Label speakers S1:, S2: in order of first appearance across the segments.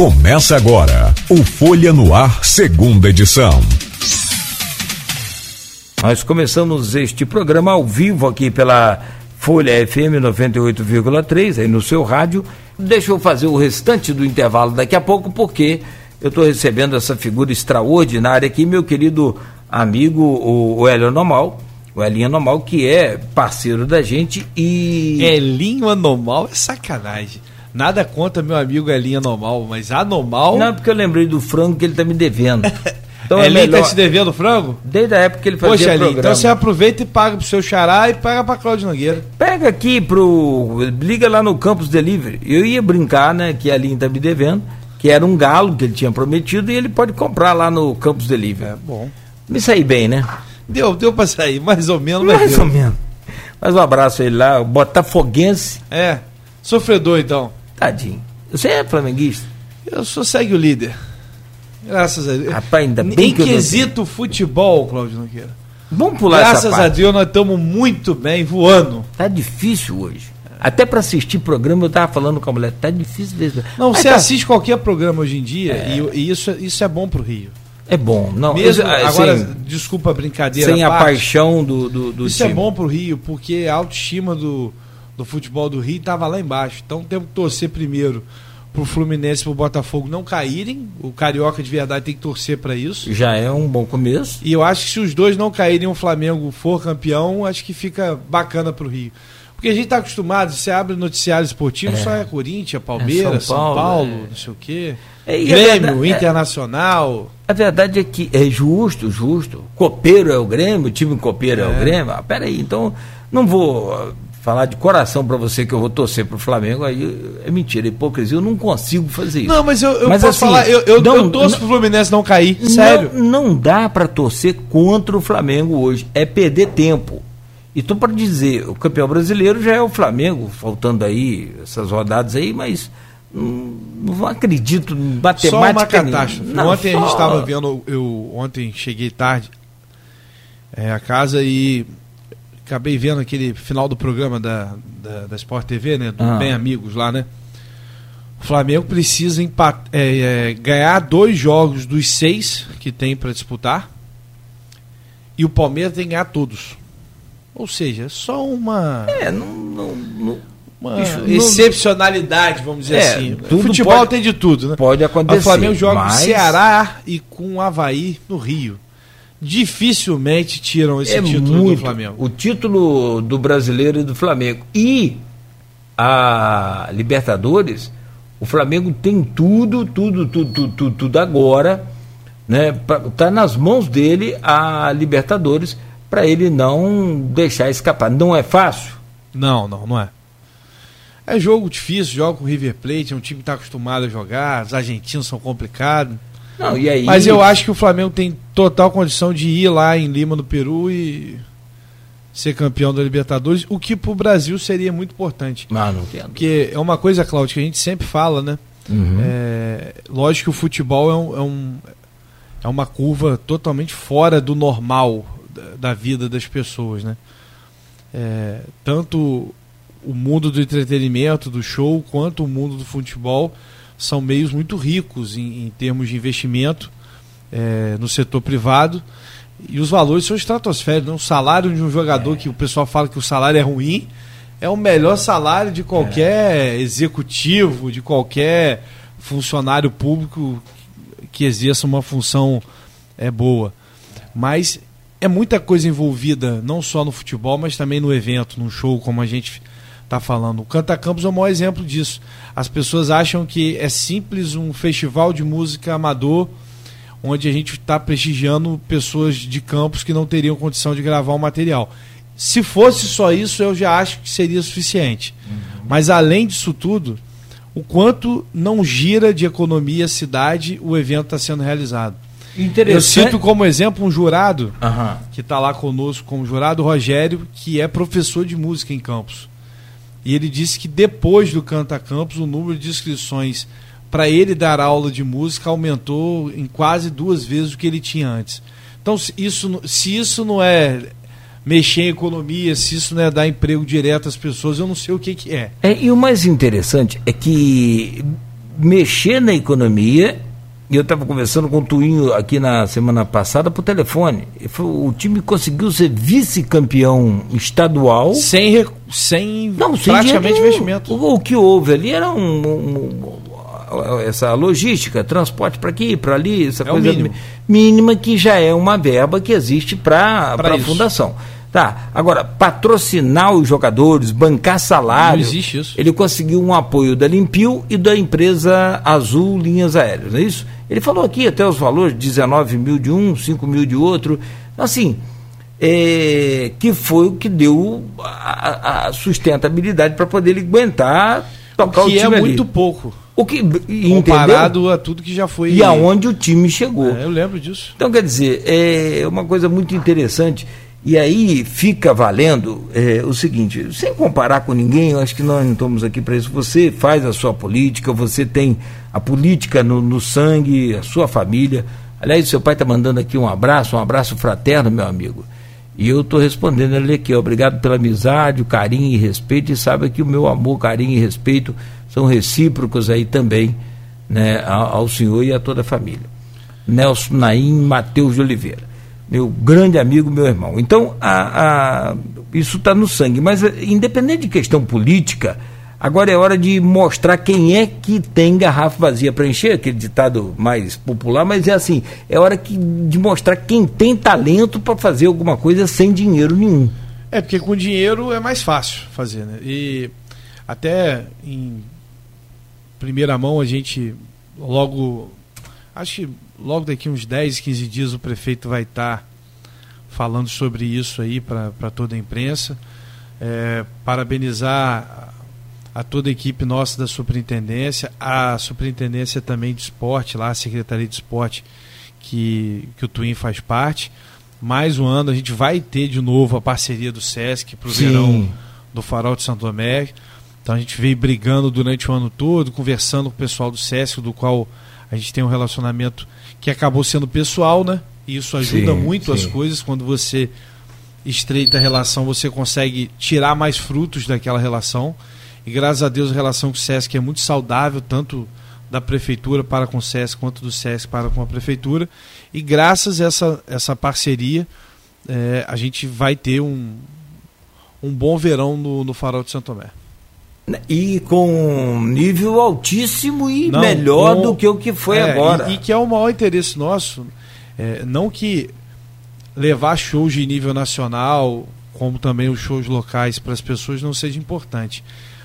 S1: Começa agora o Folha no Ar, segunda edição.
S2: Nós começamos este programa ao vivo aqui pela Folha FM 98,3, aí no seu rádio. Deixa eu fazer o restante do intervalo daqui a pouco, porque eu estou recebendo essa figura extraordinária aqui, meu querido amigo, o, o Hélio Normal. O Elinho Anormal, que é parceiro da gente e.
S3: Elinho Anormal é sacanagem. Nada contra meu amigo Elinho Anormal, mas anormal.
S2: Não, porque eu lembrei do frango que ele tá me devendo.
S3: Então Elinho é melhor... tá te devendo frango?
S2: Desde a época que ele fazia
S3: Poxa, Elinho, então você aproveita e paga pro seu xará e paga pra Cláudio Nogueira.
S2: Pega aqui pro. Liga lá no Campus Delivery. Eu ia brincar, né, que a Elinho tá me devendo, que era um galo que ele tinha prometido e ele pode comprar lá no Campus Delivery.
S3: É bom.
S2: Me saí bem, né?
S3: Deu, deu pra sair, mais ou menos.
S2: Mais ou menos. Mas um abraço aí lá, Botafoguense.
S3: É, sofredor então.
S2: Tadinho. Você é flamenguista?
S3: Eu sou segue o líder. Graças a Deus.
S2: Rapaz, ainda bem
S3: em
S2: que
S3: quesito futebol, Cláudio Nogueira.
S2: Vamos pular
S3: Graças
S2: essa
S3: a Deus nós estamos muito bem, voando.
S2: Tá difícil hoje. Até para assistir programa, eu tava falando com a mulher, tá difícil mesmo.
S3: Não, Mas você tá... assiste qualquer programa hoje em dia é... e, e, isso, isso é bom pro Rio.
S2: É bom, não.
S3: Mesmo, eu, agora, sem, desculpa a brincadeira.
S2: Sem a, parte, paixão do, do, do
S3: Isso
S2: time.
S3: é bom pro Rio, porque a autoestima do, do futebol do Rio estava lá embaixo. Então temos que torcer primeiro pro Fluminense e pro Botafogo não caírem. O Carioca de verdade tem que torcer para isso.
S2: Já é um bom começo.
S3: E eu acho que se os dois não caírem e o Flamengo for campeão, acho que fica bacana pro Rio. Porque a gente está acostumado, você abre noticiário esportivo, é. só é Corinthians, Palmeiras, é São Paulo, São Paulo é. não sei o quê. É, Grêmio, verdade, Internacional.
S2: A verdade é que é justo, justo. Copeiro é o Grêmio, o time copeiro é, o Grêmio. Ah, peraí, então não vou falar de coração para você que eu vou torcer pro Flamengo, aí é mentira, é hipocrisia, eu não consigo fazer isso.
S3: Não, mas eu, eu mas, posso assim, falar, eu, eu, não, eu torço não, pro Fluminense não cair, sério.
S2: Não, não dá para torcer contra o Flamengo hoje, é perder tempo. Então, para dizer, o campeão brasileiro já é o Flamengo, faltando aí essas rodadas aí, mas não, não acredito em matemática. Só
S3: uma catástrofe. Não, ontem só... a gente estava vendo, eu ontem cheguei tarde é, a casa e acabei vendo aquele final do programa da, da, da Sport TV, né? Do ah. Bem Amigos lá, né? O Flamengo precisa empat, é, é, ganhar dois jogos dos seis que tem para disputar. E o Palmeiras tem que ganhar todos. Ou seja, só uma.
S2: É, não. não, não
S3: uma isso, excepcionalidade, vamos dizer é, assim. Futebol pode, tem de tudo, né?
S2: Pode acontecer.
S3: O Flamengo joga mas... Ceará e com o Havaí no Rio dificilmente tiram esse é título muito, do Flamengo.
S2: O título do brasileiro e do Flamengo. E a Libertadores, o Flamengo tem tudo, tudo, tudo, tudo, tudo, tudo agora, né? Tá nas mãos dele a Libertadores para ele não deixar escapar. Não é fácil?
S3: Não, não, não é. É jogo difícil, joga com o River Plate, é um time que está acostumado a jogar, os argentinos são complicados.
S2: Não, e aí...
S3: Mas eu acho que o Flamengo tem total condição de ir lá em Lima, no Peru, e ser campeão da Libertadores, o que para o Brasil seria muito importante.
S2: Ah, não entendo.
S3: Porque é uma coisa, Cláudio, que a gente sempre fala, né? Uhum. É, lógico que o futebol é, um, é, um, é uma curva totalmente fora do normal da, da vida das pessoas, né? É, tanto o mundo do entretenimento, do show, quanto o mundo do futebol são meios muito ricos em, em termos de investimento é, no setor privado e os valores são estratosféricos. Né? O salário de um jogador é. que o pessoal fala que o salário é ruim é o melhor salário de qualquer é. executivo, de qualquer funcionário público que exerça uma função é boa. Mas é muita coisa envolvida, não só no futebol, mas também no evento, no show, como a gente está falando. O Canta Campos é o maior exemplo disso. As pessoas acham que é simples um festival de música amador, onde a gente está prestigiando pessoas de campos que não teriam condição de gravar o um material. Se fosse só isso, eu já acho que seria suficiente. Uhum. Mas além disso tudo, o quanto não gira de economia a cidade o evento está sendo realizado. Eu cito como exemplo um jurado uhum. que está lá conosco como jurado, Rogério, que é professor de música em Campos. E ele disse que depois do Canta Campos, o número de inscrições para ele dar aula de música aumentou em quase duas vezes o que ele tinha antes. Então, se isso, se isso não é mexer em economia, se isso não é dar emprego direto às pessoas, eu não sei o que, que é.
S2: é. E o mais interessante é que mexer na economia. E eu estava conversando com o Tuinho aqui na semana passada por telefone. O time conseguiu ser vice-campeão estadual.
S3: Sem, sem,
S2: não, sem praticamente investimento. O, o, que houve ali era um, um, um essa logística, transporte para aqui, para ali, essa é coisa mínima que já é uma verba que existe para a fundação. Tá, agora, patrocinar os jogadores, bancar salário.
S3: Não existe isso.
S2: Ele conseguiu um apoio da Limpio e da empresa Azul Linhas Aéreas, não é isso? Ele falou aqui até os valores, 19 mil de um, 5 mil de outro. Assim, é, que foi o que deu a, a sustentabilidade para poder ele aguentar
S3: tocar o, que
S2: o
S3: time é ali. muito pouco.
S2: O que,
S3: Comparado entendeu? a tudo que já foi.
S2: E aonde o time chegou.
S3: É, eu lembro disso.
S2: Então, quer dizer, é uma coisa muito interessante. E aí fica valendo é, o seguinte, sem comparar com ninguém, eu acho que nós não estamos aqui para isso. Você faz a sua política, você tem a política no, no sangue, a sua família. Aliás, seu pai está mandando aqui um abraço, um abraço fraterno, meu amigo. E eu estou respondendo ele aqui, obrigado pela amizade, o carinho e respeito, e sabe que o meu amor, carinho e respeito são recíprocos aí também, né, ao, ao senhor e a toda a família. Nelson Naim Matheus de Oliveira meu grande amigo, meu irmão. Então, a, a, isso está no sangue. Mas, independente de questão política, agora é hora de mostrar quem é que tem garrafa vazia para encher, aquele ditado mais popular, mas é assim: é hora que, de mostrar quem tem talento para fazer alguma coisa sem dinheiro nenhum.
S3: É, porque com dinheiro é mais fácil fazer, né? E até em primeira mão a gente logo. Acho que logo daqui uns 10, 15 dias o prefeito vai estar tá falando sobre isso aí para toda a imprensa. É, parabenizar a, toda a equipe nossa da superintendência, a superintendência também de esporte, lá a Secretaria de Esporte que, que o Twin faz parte. Mais um ano a gente vai ter de novo a parceria do Sesc para o verão do Farol de Santo Tomé. Então a gente veio brigando durante o ano todo, conversando com o pessoal do Sesc, do qual a gente tem um relacionamento que acabou sendo pessoal, né? E isso ajuda sim, muito sim. as coisas quando você estreita a relação, você consegue tirar mais frutos daquela relação. E graças a Deus a relação com o SESC é muito saudável, tanto da prefeitura para com o SESC quanto do SESC para com a prefeitura. E graças a essa, essa parceria, é, a gente vai ter um, um bom verão no, no Farol de Santo Tomé.
S2: E com nível altíssimo e não, melhor com, do que o que foi
S3: é,
S2: agora.
S3: E, e, que é o maior interesse nosso. É, não que levar shows de nível nacional, como também os shows locais para as pessoas não seja importante.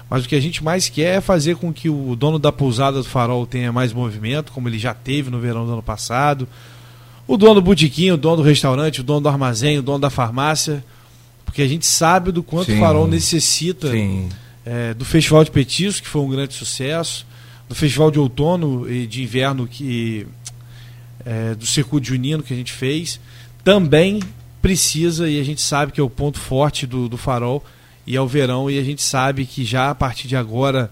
S3: Mas o que a gente mais quer é fazer com que o dono da pousada do Farol tenha mais movimento, como ele já teve no verão do ano passado. O dono do botiquinho, o dono do restaurante, o dono do armazém, o dono da farmácia. Porque a gente sabe do quanto sim, o Farol necessita. Sim é, do Festival de Petisco, que foi um grande sucesso, do Festival de Outono e de Inverno, que é, do Circuito Junino que a gente fez, também precisa, e a gente sabe que é o ponto forte do, do farol, e é o verão, e a gente sabe que já a partir de agora,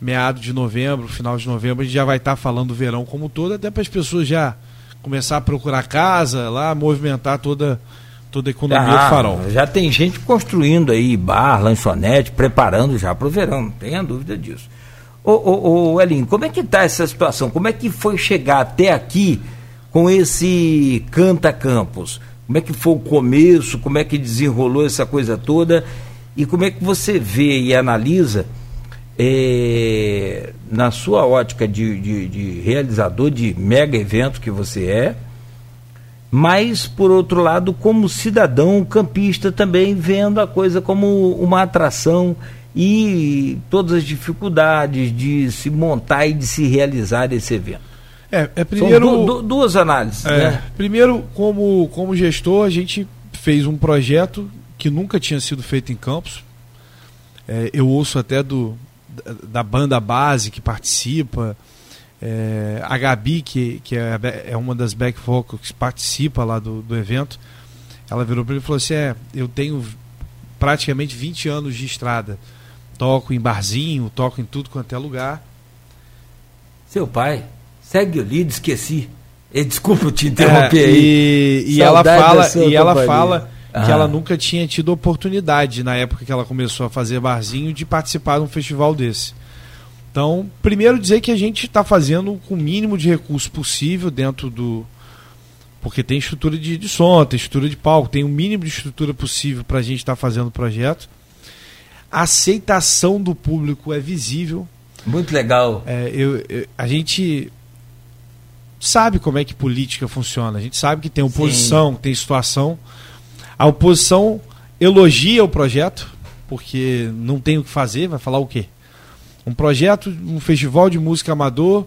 S3: meado de novembro, final de novembro, a gente já vai estar falando do verão como todo, até para as pessoas já começar a procurar casa lá, movimentar toda toda a economia ah, do farol.
S2: Já tem gente construindo aí bar, lanchonete, preparando já para o verão, não tenha dúvida disso. Ô, ô, ô Elinho, como é que está essa situação? Como é que foi chegar até aqui com esse Canta Campos? Como é que foi o começo? Como é que desenrolou essa coisa toda? E como é que você vê e analisa, é, na sua ótica de, de, de realizador de mega evento que você é, mas, por outro lado, como cidadão campista também vendo a coisa como uma atração e todas as dificuldades de se montar e de se realizar esse evento.
S3: É, é primeiro
S2: du du duas análises. É, né?
S3: Primeiro, como, como gestor, a gente fez um projeto que nunca tinha sido feito em Campos. É, eu ouço até do, da banda base que participa, é, a Gabi, que, que é, é uma das back vocals que participa lá do, do evento, ela virou para mim e falou assim: é, eu tenho praticamente 20 anos de estrada. Toco em barzinho, toco em tudo quanto é lugar.
S2: Seu pai, segue o líder, esqueci. E, desculpa te interromper é, aí.
S3: E, e ela fala, e ela fala que ela nunca tinha tido oportunidade na época que ela começou a fazer barzinho de participar de um festival desse. Então, primeiro dizer que a gente está fazendo com o mínimo de recurso possível dentro do. Porque tem estrutura de, de som, tem estrutura de palco, tem o mínimo de estrutura possível para a gente estar tá fazendo o projeto. A aceitação do público é visível.
S2: Muito legal.
S3: É, eu, eu, a gente sabe como é que política funciona. A gente sabe que tem oposição, Sim. tem situação. A oposição elogia o projeto, porque não tem o que fazer, vai falar o quê? Um projeto, um festival de música amador,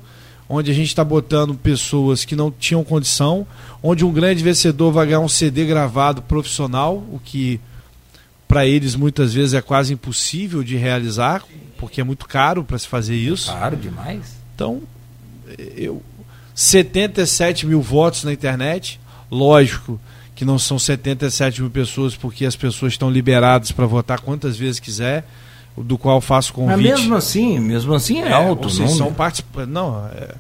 S3: onde a gente está botando pessoas que não tinham condição, onde um grande vencedor vai ganhar um CD gravado profissional, o que para eles muitas vezes é quase impossível de realizar, porque é muito caro para se fazer isso.
S2: É caro demais.
S3: Então, eu 77 mil votos na internet, lógico que não são 77 mil pessoas, porque as pessoas estão liberadas para votar quantas vezes quiser do qual faço convite.
S2: Mas mesmo assim, mesmo assim é, é alto,
S3: não? São participantes, não. É...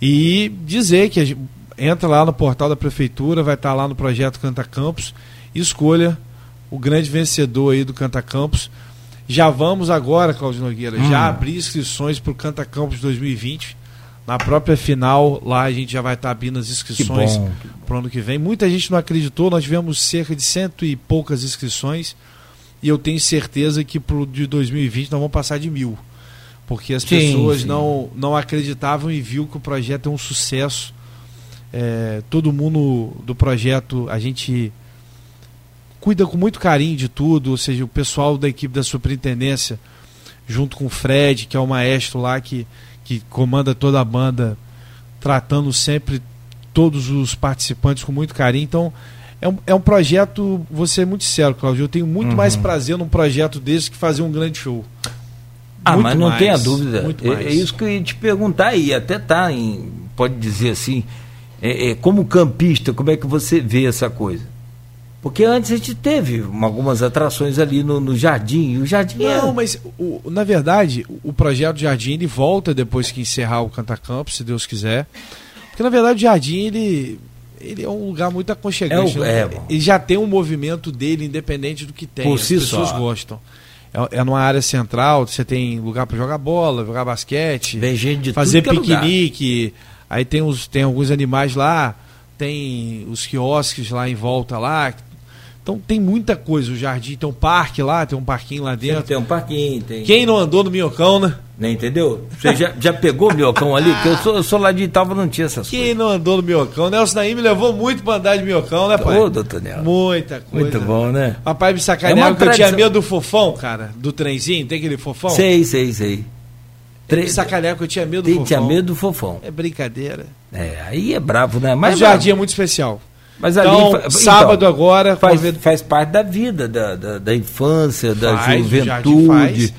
S3: E dizer que gente... entra lá no portal da prefeitura, vai estar lá no projeto Canta Campos, escolha o grande vencedor aí do Canta Campos. Já vamos agora, Claudio Nogueira, hum. já abrir inscrições para o Canta Campos 2020. Na própria final, lá a gente já vai estar abrindo as inscrições para o ano que vem. Muita gente não acreditou, nós tivemos cerca de cento e poucas inscrições e eu tenho certeza que pro de 2020 nós vamos passar de mil. Porque as sim, pessoas sim. Não, não acreditavam e viu que o projeto é um sucesso. É, todo mundo do projeto, a gente cuida com muito carinho de tudo, ou seja, o pessoal da equipe da superintendência, junto com o Fred, que é o maestro lá que, que comanda toda a banda, tratando sempre todos os participantes com muito carinho. Então, é um, é um projeto, vou ser muito sério, Claudio, eu tenho muito uhum. mais prazer num projeto desse que fazer um grande show.
S2: Ah, muito mas não mais, tenha dúvida. É, é, isso que eu ia te perguntar aí, até tá em, pode dizer assim, é, é, como campista, como é que você vê essa coisa? Porque antes a gente teve algumas atrações ali no, no Jardim, e o Jardim
S3: Não, era... mas o, na verdade, o projeto Jardim ele volta depois que encerrar o Canta Campos, se Deus quiser. Porque na verdade o Jardim ele ele é um lugar muito aconchegante. É, o, né? é, ele já tem um movimento dele, independente do que tem.
S2: Por si
S3: As pessoas
S2: só.
S3: gostam. É, é numa área central, você tem lugar para jogar bola, jogar basquete,
S2: Vem gente de
S3: fazer
S2: tudo
S3: piquenique. Aí tem, os, tem alguns animais lá, tem os quiosques lá em volta lá, então tem muita coisa. O jardim tem um parque lá, tem um parquinho lá dentro.
S2: tem um parquinho, tem.
S3: Quem não andou no minhocão, né?
S2: Nem entendeu? Você já, já pegou o minhocão ali? Porque eu sou, eu sou lá de Italva, não tinha essas
S3: Quem
S2: coisas.
S3: não andou no minhocão? Nelson Naim me levou muito pra andar de minhocão, né, pai?
S2: Ô, doutor Nelson.
S3: Muita coisa.
S2: Muito bom, né?
S3: Papai me sacaneava é que eu tinha medo do fofão, cara. Do trenzinho, tem aquele fofão?
S2: Sei, sei, sei.
S3: Tre... Sacaneava que eu tinha medo do fofão.
S2: Tinha medo do fofão.
S3: É brincadeira.
S2: É, aí é bravo, né?
S3: Mas, o jardim é muito especial.
S2: Mas ali,
S3: então, sábado então, agora
S2: faz, faz parte da vida, da, da, da infância, da faz, juventude.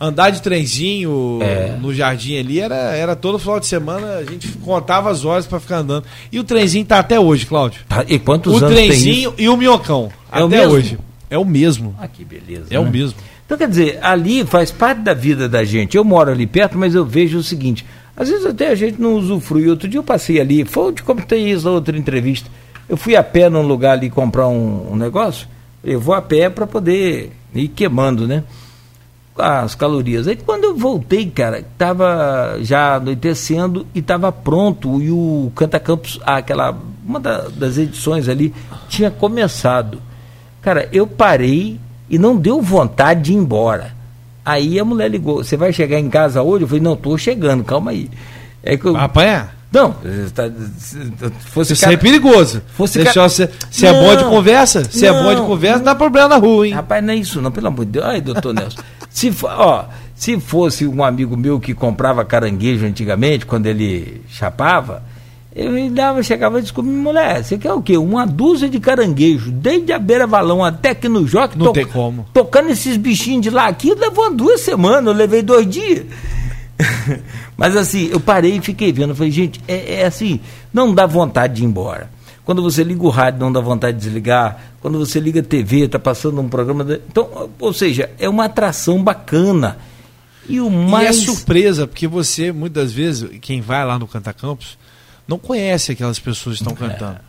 S3: Andar de trenzinho é. no jardim ali era, era todo final de semana, a gente contava as horas para ficar andando. E o trenzinho tá até hoje, Cláudio. Tá,
S2: e quantos
S3: o
S2: anos
S3: trenzinho e o minhocão. É até o mesmo? hoje. É o mesmo.
S2: Ah, que beleza.
S3: É né? o mesmo.
S2: Então, quer dizer, ali faz parte da vida da gente. Eu moro ali perto, mas eu vejo o seguinte: às vezes até a gente não usufrui. Outro dia eu passei ali, foi de como tem isso na outra entrevista. Eu fui a pé num lugar ali comprar um, um negócio, eu vou a pé para poder ir queimando, né? As calorias. Aí quando eu voltei, cara, estava já anoitecendo e estava pronto. E o Canta Campos, aquela, uma da, das edições ali, tinha começado. Cara, eu parei e não deu vontade de ir embora. Aí a mulher ligou: Você vai chegar em casa hoje? Eu falei: Não, estou chegando, calma aí.
S3: É que eu, Apanhar?
S2: Não, tá,
S3: fosse Isso cara, é perigoso. Fosse Deixar, se, se é bom de conversa, se não, é bom de conversa, não dá problema na rua, hein?
S2: Rapaz, não é isso não, pelo amor de Deus. Ai, doutor Nelson. Se, ó, se fosse um amigo meu que comprava caranguejo antigamente, quando ele chapava, eu dava, chegava e descobri, mulher, você quer o quê? Uma dúzia de caranguejo, desde a beira valão até aqui no Joque.
S3: Não to, tem como.
S2: Tocando esses bichinhos de lá aqui, levou duas semanas, eu levei dois dias. Mas assim, eu parei e fiquei vendo. Falei, gente, é, é, assim, não dá vontade de ir embora. Quando você liga o rádio, não dá vontade de desligar. Quando você liga a TV, está passando um programa. De... Então, ou seja, é uma atração bacana.
S3: E o mais. E é surpresa, porque você, muitas vezes, quem vai lá no Canta Campos, não conhece aquelas pessoas que estão é. cantando.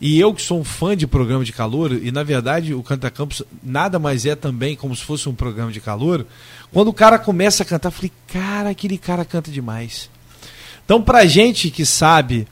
S3: E eu que sou um fã de programa de calor, e na verdade o Canta Campos nada mais é também como se fosse um programa de calor, quando o cara começa a cantar, eu falei, cara, aquele cara canta demais. Então, pra gente que sabe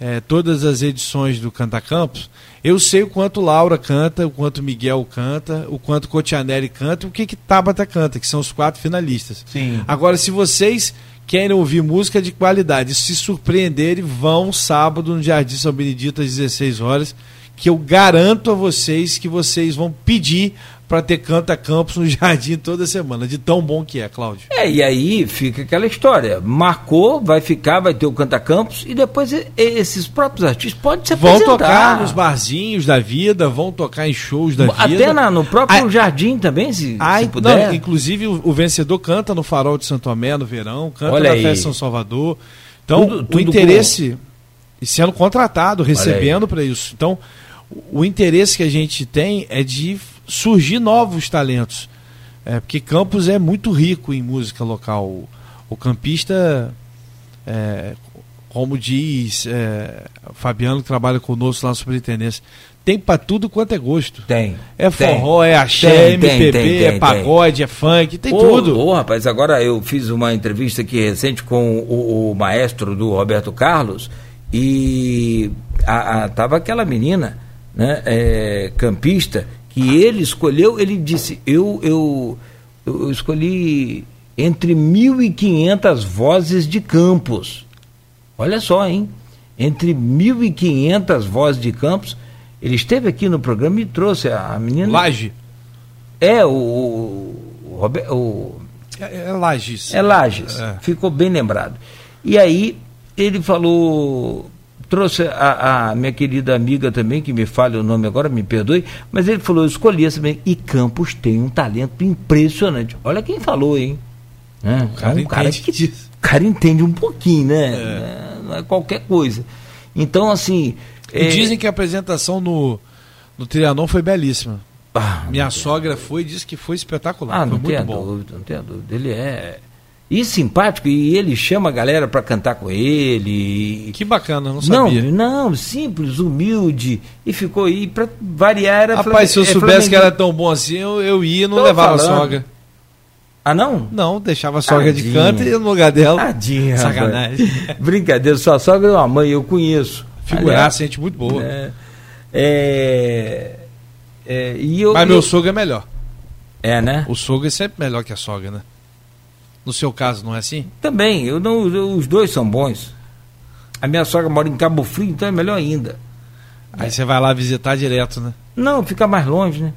S3: é, todas as edições do Canta Campos, eu sei o quanto Laura canta, o quanto Miguel canta, o quanto Cotianelli canta e o que, que Tabata canta, que são os quatro finalistas.
S2: Sim.
S3: Agora, se vocês querem ouvir música de qualidade, se surpreenderem, vão sábado no Jardim São Benedito às 16 horas, que eu garanto a vocês que vocês vão pedir para ter Canta Campos no Jardim toda semana, de tão bom que é, Cláudio.
S2: É, e aí fica aquela história. Marcou, vai ficar, vai ter o Canta Campos e depois esses próprios artistas podem se
S3: Vão tocar nos barzinhos da vida, vão tocar em shows da
S2: Até
S3: vida.
S2: Até no próprio jardim também, se, se puder.
S3: Não, inclusive o, o, vencedor canta no Farol de Santo Tomé no verão, canta Olha na aí. Festa São Salvador. Então, tudo, tudo o interesse e sendo contratado, recebendo para isso. Então, o interesse que a gente tem é de surgir novos talentos. É, porque Campos é muito rico em música local. O, o campista, é, como diz é, Fabiano, que trabalha conosco lá na Superintendência, tem para tudo quanto é gosto.
S2: Tem.
S3: É forró, tem. é axé, tem, MPB, tem, é pagode, é funk, tem tudo.
S2: Ô, rapaz, agora eu fiz uma entrevista aqui recente com o, o maestro do Roberto Carlos e a, a, tava aquela menina, né, é, campista, que ele escolheu, ele disse, eu, eu, eu escolhi entre 1.500 vozes de campos. Olha só, hein? Entre 1.500 vozes de campos, ele esteve aqui no programa e trouxe a menina.
S3: Laje.
S2: É, o. o, o
S3: é, é Lages.
S2: É Lages. É. Ficou bem lembrado. E aí, ele falou trouxe a, a, minha querida amiga também, que me fale o nome agora, me perdoe, mas ele falou, eu escolhi essa também. E Campos tem um talento impressionante. Olha quem falou, hein?
S3: É, o cara, é um cara que
S2: disso. cara entende um pouquinho, né? É. Não é qualquer coisa. Então, assim.
S3: É... Dizem que a apresentação no, no Trianon foi belíssima. Ah, Minha sogra foi e disse que foi espetacular. Ah,
S2: foi
S3: não muito
S2: bom. Dúvida, não tenho dúvida. Ele é e simpático, e ele chama a galera para cantar com ele.
S3: Que bacana, não sabia.
S2: Não, não, simples, humilde. E ficou aí, para variar era
S3: Rapaz, se eu é soubesse que era tão bom assim, eu, eu ia e não Tô levava falando. a sogra.
S2: Ah, não?
S3: Não, deixava a sogra Tadinha. de canto e no lugar dela.
S2: Tadinha.
S3: Sacanagem.
S2: Brincadeira, sua sogra é uma mãe, eu conheço.
S3: Figuraça, gente muito boa.
S2: É, é, é, e eu,
S3: Mas meu sogro é melhor.
S2: É, né?
S3: O sogro é sempre melhor que a sogra, né? No seu caso, não é assim?
S2: Também, eu não, eu, os dois são bons. A minha sogra mora em Cabo Frio, então é melhor ainda.
S3: Aí você vai lá visitar direto, né?
S2: Não, fica mais longe, né?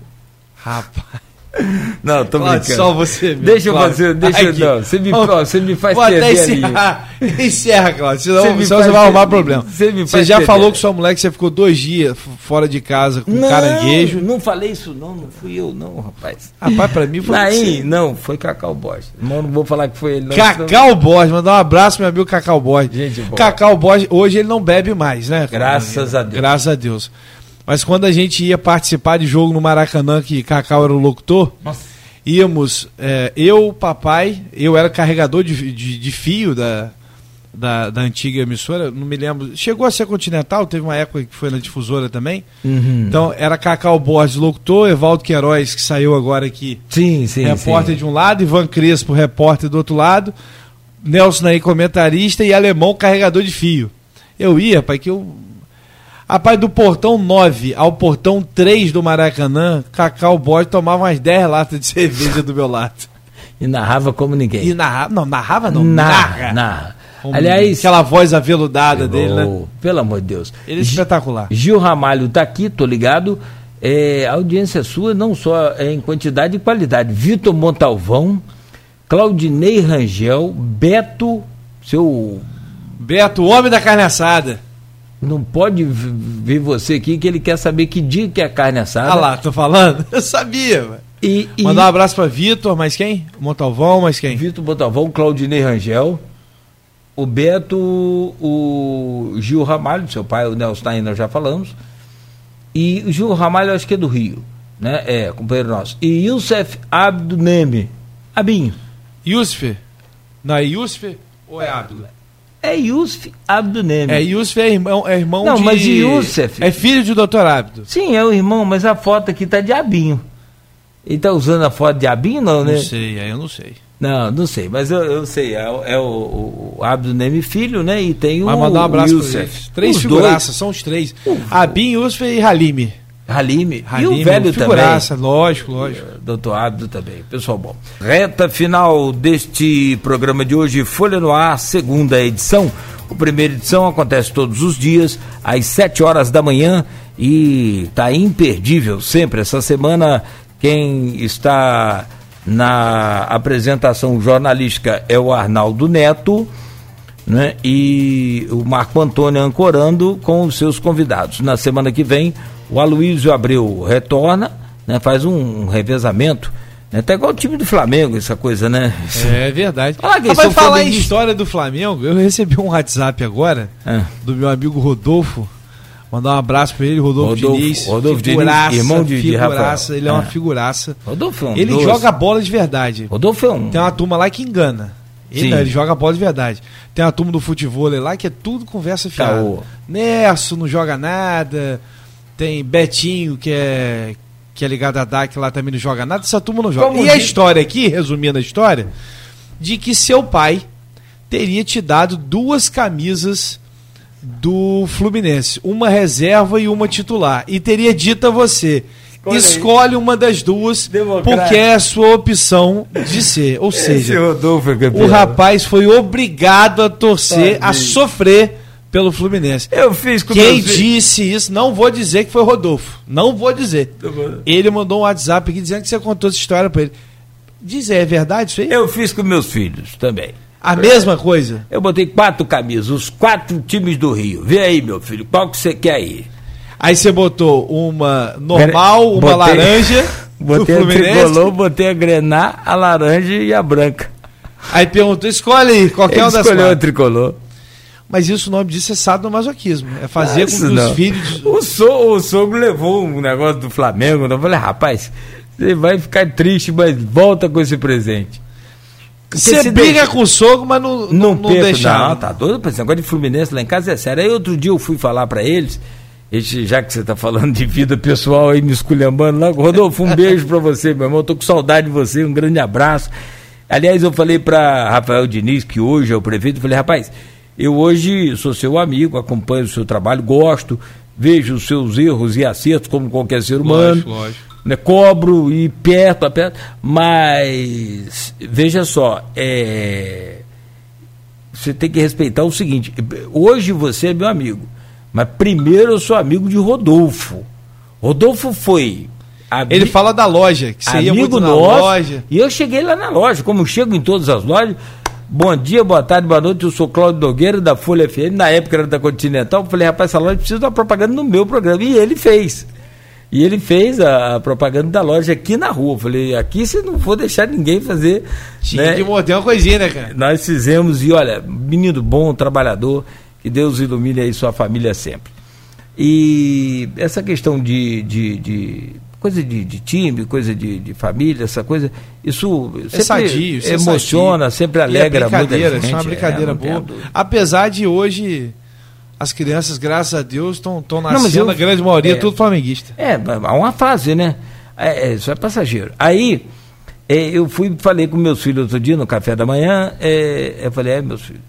S3: Rapaz.
S2: Não, tô
S3: claro,
S2: brincando.
S3: Só você
S2: mesmo. Deixa eu fazer, deixa eu. Não, você me, você me faz
S3: Vou até encerrar. Ali. Encerra, Cláudio. Senão, você, senão você vai arrumar problema. Você, me você já perder. falou com sua mulher que você ficou dois dias fora de casa com não, caranguejo.
S2: Não falei isso, não. Não fui eu, não, rapaz.
S3: Rapaz, pra mim foi.
S2: Aí, não, foi Cacau Borges. Não, não vou falar que foi ele, não.
S3: Cacau Borges, mandar um abraço, meu amigo Cacau Borges. Gente, boa. Cacau Borges, hoje ele não bebe mais, né?
S2: Graças a Deus.
S3: Graças a Deus. Mas quando a gente ia participar de jogo no Maracanã, que Cacau era o locutor. Nossa íamos, é, eu, papai, eu era carregador de, de, de fio da, da, da, antiga emissora, não me lembro. Chegou a ser Continental, teve uma época que foi na difusora também.
S2: Uhum.
S3: Então era Cacau Borges, locutor, Evaldo Queiroz, que saiu agora aqui,
S2: sim, sim,
S3: repórter
S2: sim.
S3: de um lado, Ivan Crespo, repórter do outro lado, Nelson aí, comentarista, e Alemão, carregador de fio. Eu ia, pai, que eu Rapaz, do portão 9 ao portão 3 do Maracanã, Cacau Borges tomava umas 10 latas de cerveja do meu lado.
S2: E narrava como ninguém.
S3: E narrava, não, narrava não,
S2: narra. narra. narra.
S3: Aliás, aquela voz aveludada dele, né?
S2: Pelo amor de Deus.
S3: Ele é espetacular.
S2: Gil Ramalho tá aqui, tô ligado. É, a audiência sua não só é em quantidade e qualidade. Vitor Montalvão, Claudinei Rangel, Beto, seu.
S3: Beto, o homem da carne assada.
S2: Não pode ver você aqui que ele quer saber que dia que é a carne assada.
S3: Ah lá, tô falando? Eu sabia,
S2: E, e...
S3: Mandar um abraço para Vitor, mais quem? Montalvão, mais quem?
S2: Vitor Montalvão, Claudinei Rangel, o Beto, o Gil Ramalho, seu pai, o Nelson nós já falamos. E o Gil Ramalho, acho que é do Rio, né? É, companheiro nosso. E Youssef Abduneme, Abinho.
S3: Youssef? Não é Youssef ou é Abdo?
S2: É Yusuf Abdunemi.
S3: É, Yusuf é irmão, é irmão
S2: Não,
S3: de...
S2: mas Yusuf-
S3: É filho de Dr. Abdo.
S2: Sim, é o irmão, mas a foto aqui tá de Abinho. Ele tá usando a foto de Abinho, não, né?
S3: Não sei, aí eu não sei.
S2: Não, não sei, mas eu, eu sei, é, o- é o, o Abdo Neme filho, né? E tem o
S3: mandar um abraço eles. Três
S2: Os
S3: figuraças, são os três. Abin, Yusuf e Halime.
S2: Halime.
S3: Halime,
S2: e o velho
S3: figuraça, lógico, lógico.
S2: também. Doutor Abdo também. Pessoal bom. Reta final deste programa de hoje, Folha no Ar, segunda edição. O primeira edição acontece todos os dias, às 7 horas da manhã, e tá imperdível sempre. Essa semana, quem está na apresentação jornalística é o Arnaldo Neto. né? E o Marco Antônio ancorando com os seus convidados. Na semana que vem, o Aloysio Abreu retorna, né? faz um, revezamento. Né? Tá igual o time do Flamengo, essa coisa, né?
S3: É verdade.
S2: Fala que
S3: Rapaz,
S2: são
S3: falar em história do Flamengo, eu recebi um WhatsApp agora
S2: É.
S3: do meu amigo Rodolfo. Mandar um abraço pra ele, Rodolfo,
S2: Rodolfo-
S3: Diniz.
S2: Rodolfo Diniz,
S3: figuraça,
S2: irmão de- de
S3: figuraça,
S2: Rafael.
S3: Ele é uma
S2: É.
S3: figuraça.
S2: Rodolfo é um
S3: Ele
S2: doce.
S3: joga bola de verdade.
S2: Rodolfo é um.
S3: Tem uma turma lá que engana. Ele,
S2: Sim.
S3: não, ele joga bola de verdade. Tem uma turma do futebol lá que é tudo conversa fiada.
S2: Caô.
S3: Nerso não joga nada. Tem Betinho, que é que é ligado a DAC lá também não joga nada. Essa turma não joga.
S2: Como
S3: e a
S2: diz-
S3: história aqui, resumindo a história, de que seu pai teria te dado duas camisas do Fluminense, uma reserva e uma titular, e teria dito a você:
S2: Escolhe
S3: uma das duas,
S2: Democrático.
S3: porque é a sua opção de ser. Ou seja,
S2: é
S3: o rapaz foi obrigado a torcer, a
S2: Tadinho.
S3: sofrer pelo Fluminense.
S2: Eu fiz com
S3: Quem
S2: filhos.
S3: disse isso, não vou dizer que foi Rodolfo. Não vou dizer. Ele mandou um WhatsApp aqui dizendo que você contou essa história pra ele. Diz, é verdade isso aí?
S2: Eu fiz com meus filhos também.
S3: A mesma coisa?
S2: Eu botei quatro camisas, os quatro times do Rio. Vê aí, meu filho, qual que você quer aí?
S3: Aí você botou uma normal, uma
S2: Botei-
S3: laranja
S2: Botei a
S3: Fluminense.
S2: tricolor, botei a grená, a laranja e a branca.
S3: Aí perguntou, escolhe aí, qualquer
S2: Ele
S3: uma das
S2: escolheu a
S3: quatro.
S2: tricolor.
S3: Mas isso o nome disso é sadomasoquismo. É fazer com que
S2: não.
S3: os filhos...
S2: O, so, o sogro levou um negócio do Flamengo. Eu falei, rapaz, você vai ficar triste, mas volta com esse presente.
S3: Você briga
S2: deixa-
S3: com o sogro, mas não, não,
S2: Não,
S3: não deixar.
S2: Não, tá doido? Esse negócio de Fluminense lá em casa é sério. Aí outro dia eu fui falar pra eles, eles, já que você tá falando de vida pessoal aí, me esculhambando lá, Rodolfo, um beijo pra você, meu irmão. Tô com saudade de você, um grande abraço. Aliás, eu falei pra Rafael Diniz, que hoje é o prefeito, eu falei, rapaz, eu hoje sou seu amigo, acompanho o seu trabalho, gosto, vejo os seus erros e acertos como qualquer ser humano
S3: Lógico, lógico.
S2: né, cobro e perto, aperto, mas veja só, é, você tem que respeitar o seguinte: hoje você é meu amigo, mas primeiro eu sou amigo de Rodolfo. Rodolfo foi.
S3: Ele fala da loja, que você ia muito
S2: amigo
S3: na
S2: nosso,
S3: loja.
S2: E eu cheguei lá na loja, como chego em todas as lojas. Bom dia, boa tarde, boa noite. Eu sou Cláudio Nogueira da Folha FM. Na época era da Continental. Eu falei, rapaz, essa loja precisa de uma propaganda no meu programa. E ele fez. E ele fez a, propaganda da loja aqui na rua. Eu falei, aqui se não for deixar ninguém fazer.
S3: Tinha
S2: né?
S3: que morder uma coisinha, né, cara?
S2: Nós fizemos, e olha, menino bom, trabalhador, que Deus ilumine aí sua família sempre. E essa questão de, de, de coisa de, de time, coisa de, de família, essa coisa, isso sempre
S3: sadio, isso é
S2: emociona,
S3: sadio.
S2: sempre
S3: E é
S2: alegra muita
S3: brincadeira,
S2: gente.
S3: Isso é uma brincadeira
S2: não tenha
S3: boa. Apesar de hoje as crianças, graças a Deus, estão nascendo,
S2: eu-
S3: a grande maioria,
S2: é.
S3: tudo flamenguista.
S2: É, há uma fase, né? É, é, isso é passageiro. Aí, é, eu fui falei com meus filhos outro dia no café da manhã, é, eu falei, é, meus filhos,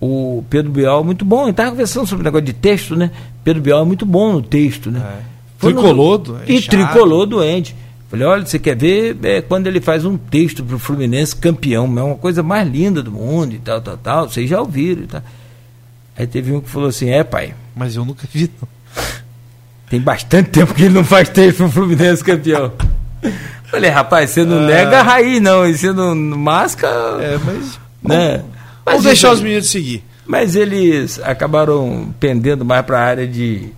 S2: o Pedro Bial é muito bom, ele estava conversando sobre o negócio de texto, né? Pedro Bial é muito bom no texto, né?
S3: É. Tricolor doente,
S2: E
S3: chato.
S2: tricolor doente. Falei, olha, você quer ver é, quando ele faz um texto para o Fluminense campeão, é uma coisa mais linda do mundo e tal, tal, tal, vocês já ouviram e tal. Aí teve um que falou assim, é pai,
S3: Mas eu nunca vi, não.
S2: tem bastante tempo que ele não faz texto pro Fluminense campeão. Falei, rapaz, você não
S3: Ah.
S2: nega a raiz, não. E você não masca.
S3: É, mas.
S2: né?
S3: Vamos
S2: Mas
S3: deixar
S2: isso-
S3: os meninos seguir.
S2: Mas eles acabaram pendendo mais para a área de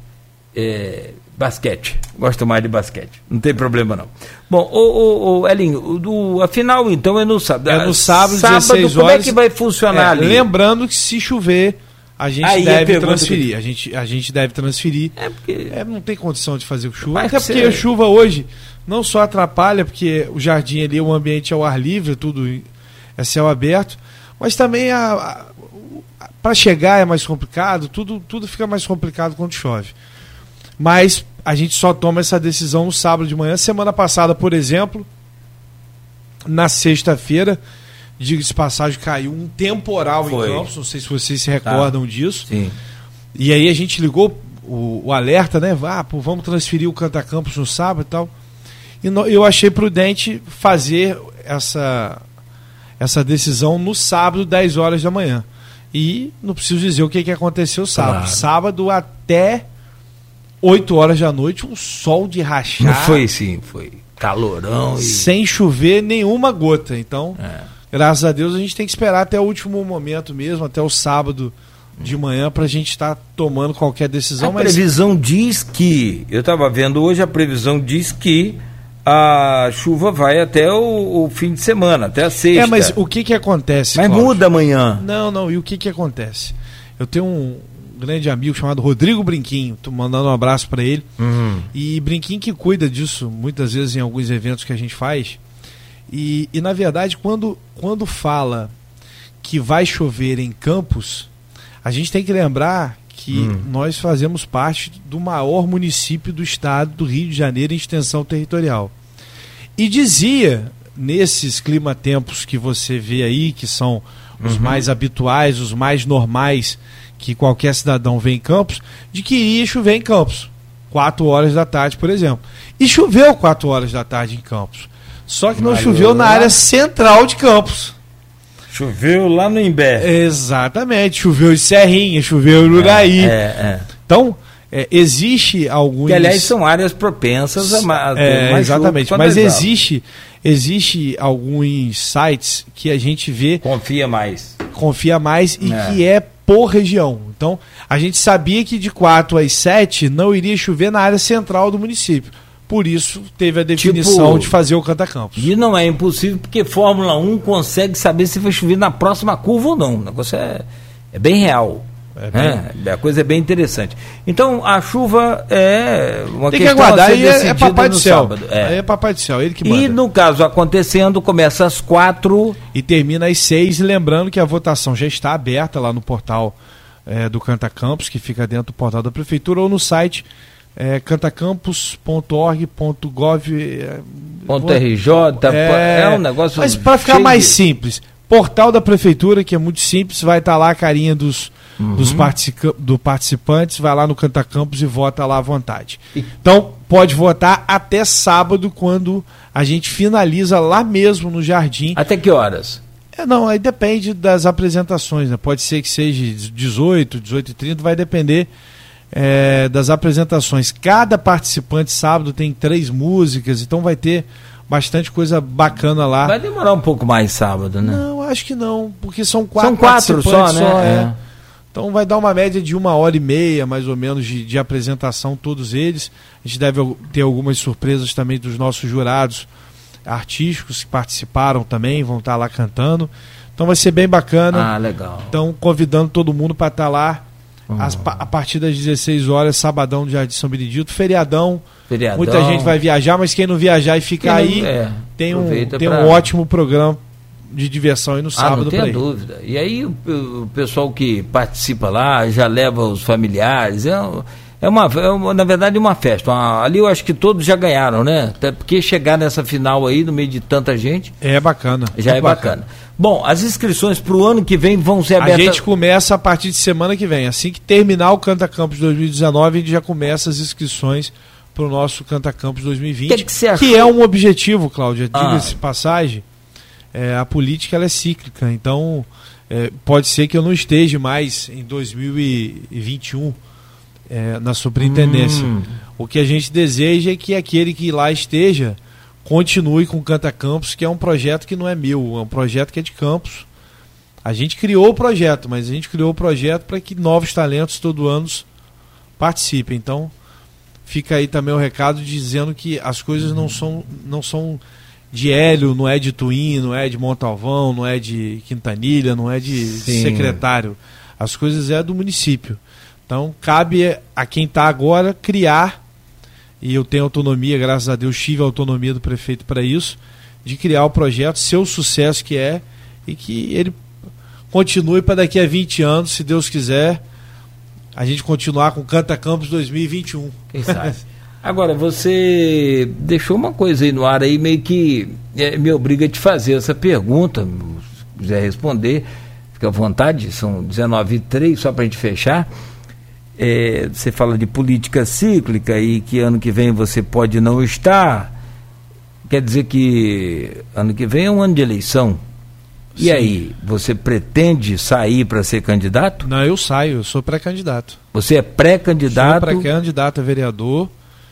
S2: é, basquete. Gostam mais de basquete. Não tem problema, não. Bom, o, o, Elinho, do, a final então é no sábado.
S3: É no sábado,
S2: sábado
S3: 16
S2: Como é
S3: horas.
S2: que vai funcionar
S3: É,
S2: ali?
S3: lembrando que se chover, a gente
S2: Aí a
S3: deve transferir. A, gente, a gente deve transferir.
S2: É porque.
S3: É, não tem condição de fazer chuva. Até porque a chuva hoje não só atrapalha, porque o jardim ali, o ambiente é ao ar livre, tudo é céu aberto, Mas também a, a para chegar é mais complicado, tudo, tudo fica mais complicado quando chove. Mas a gente só toma essa decisão no sábado de manhã. Semana passada, por exemplo, na sexta-feira, diga-se passagem, caiu um temporal
S2: Foi.
S3: em Campos. Não sei se vocês se recordam disso.
S2: Sim.
S3: E aí a gente ligou o, o alerta, né? Ah, pô, vamos transferir o Canta Campos no sábado e tal. E no- eu achei prudente fazer essa, essa decisão no sábado, 10 horas da manhã. E não preciso dizer o que, que aconteceu sábado.
S2: Claro.
S3: Sábado até 8 horas da noite, um sol de rachar.
S2: Não foi sim, foi calorão e.
S3: Sem chover nenhuma gota. Então,
S2: É.
S3: graças a Deus, a gente tem que esperar até o último momento mesmo, até o sábado de manhã, para a gente estar tomando qualquer decisão.
S2: A
S3: mas
S2: previsão diz que, eu estava vendo hoje, a previsão diz que a chuva vai até o, o fim de semana, até a sexta.
S3: É, mas o que que acontece?
S2: Mas
S3: Cláudio?
S2: muda amanhã.
S3: Não, não, e o que que acontece? Eu tenho um grande amigo chamado Rodrigo Brinquinho, tô mandando um abraço para ele. E Brinquinho que cuida disso muitas vezes em alguns eventos que a gente faz. E, e na verdade, quando, quando fala que vai chover em Campos, a gente tem que lembrar que nós fazemos parte do maior município do estado do Rio de Janeiro em extensão territorial. E dizia, nesses climatempos que você vê aí, que são os mais habituais, os mais normais que qualquer cidadão vê em Campos, de que iria chover em Campos. 4 horas da tarde, por exemplo. E choveu 4 horas da tarde em Campos. Só que não choveu na área central de Campos.
S2: Choveu lá no Imbé.
S3: Exatamente. Choveu em Serrinha, choveu em Uraí.
S2: É, é.
S3: Então, é, existe alguns.
S2: Que aliás são áreas propensas a,
S3: É,
S2: mais chuva
S3: exatamente. Mas existe, existe alguns sites que a gente vê,
S2: Confia mais.
S3: confia mais e
S2: É.
S3: que é por região. Então, a gente sabia que de 4 às 7 não iria chover na área central do município. Por isso, teve a definição
S2: Tipo-
S3: de fazer o Cantacampos.
S2: E não é impossível porque Fórmula 1 consegue saber se vai chover na próxima curva ou não. O negócio é, é bem real.
S3: É
S2: né? A coisa é bem interessante. Então a chuva é uma
S3: Tem que
S2: questão
S3: aguardar
S2: a ser
S3: é, é Papai do Céu.
S2: sábado. É.
S3: Aí é Papai do Céu, ele que manda.
S2: E no caso acontecendo, começa às quatro.
S3: e termina às seis. Lembrando que a votação já está aberta lá no portal eh, do Canta Campus, que fica dentro do portal da prefeitura, ou no site eh, cantacampus.org.gov. vou-
S2: RJ, é, um negócio.
S3: Mas para ficar mais
S2: de-
S3: simples, portal da prefeitura, que é muito simples, vai estar lá a carinha dos,
S2: Uhum.
S3: dos particica- do participantes, vai lá no Canta Campus e vota lá à vontade. Então, pode votar até sábado, quando a gente finaliza lá mesmo no jardim.
S2: Até que horas?
S3: É, não, aí depende das apresentações, né? Pode ser que seja 18, 18 e 30, vai depender é, das apresentações. Cada participante sábado tem três músicas, então vai ter bastante coisa bacana lá.
S2: Vai demorar um pouco mais sábado, né?
S3: Não, acho que não, porque são quatro,
S2: São quatro só, né?
S3: é.
S2: É.
S3: Então vai dar uma média de uma hora e meia, mais ou menos, de, de apresentação, todos eles. A gente deve ter algumas surpresas também dos nossos jurados artísticos que participaram também, vão estar lá cantando. Então vai ser bem bacana.
S2: Ah, legal.
S3: Então, convidando todo mundo para estar lá
S2: Uhum.
S3: pa- a partir das 16 horas, sabadão do Jardim São Benedito, feriadão.
S2: Feriadão.
S3: Muita gente vai viajar, mas quem não viajar e ficar aí,
S2: é,
S3: tem, um, tem
S2: pra-
S3: um ótimo programa de diversão aí no
S2: Ah,
S3: sábado
S2: não
S3: pra
S2: tenha dúvida. E aí o, o pessoal que participa lá já leva os familiares. É, é uma, é uma- na verdade, uma festa. Uma- ali eu acho que todos já ganharam, né? Até porque chegar nessa final aí, no meio de tanta gente,
S3: É bacana.
S2: já é bacana. Bom, as inscrições para o ano que vem vão ser
S3: A
S2: abertas.
S3: gente começa a partir de semana que vem. Assim que terminar o Canta Campus 2019, a gente já começa as inscrições para o nosso Canta Campus 2020.
S2: O que, que
S3: que é um objetivo, Cláudia.
S2: Ah.
S3: Diga-se passagem, é, a política ela é cíclica. Então, é, pode ser que eu não esteja mais em 2021 é, na superintendência.
S2: Hum.
S3: O que a gente deseja é que aquele que lá esteja continue com o Canta Campus, que é um projeto que não é meu, é um projeto que é de Campos. A gente criou o projeto, mas a gente criou o projeto para que novos talentos todo ano participem. Então, fica aí também o recado dizendo que as coisas não são, não são de Hélio, não é de Twin, não é de Montalvão, não é de Quintanilha, não é de
S2: Sim.
S3: secretário. As coisas é do município. Então, cabe a quem está agora criar, e eu tenho autonomia, graças a Deus, tive a autonomia do prefeito para isso, de criar o projeto, ser o sucesso que é, e que ele continue para daqui a 20 anos, se Deus quiser, a gente continuar com Canta Campos 2021.
S2: Quem sabe? Agora, você deixou uma coisa aí no ar aí, meio que é, me obriga a te fazer essa pergunta. Se quiser responder, fica à vontade, são 19 e 3, só para a gente fechar. É, você fala de política cíclica e que ano que vem você pode não estar. Quer dizer que ano que vem é um ano de eleição. E Sim. aí, você pretende sair para ser candidato?
S3: Não, eu saio, eu sou pré-candidato.
S2: Você é pré-candidato?
S3: Sou pré-candidato a vereador.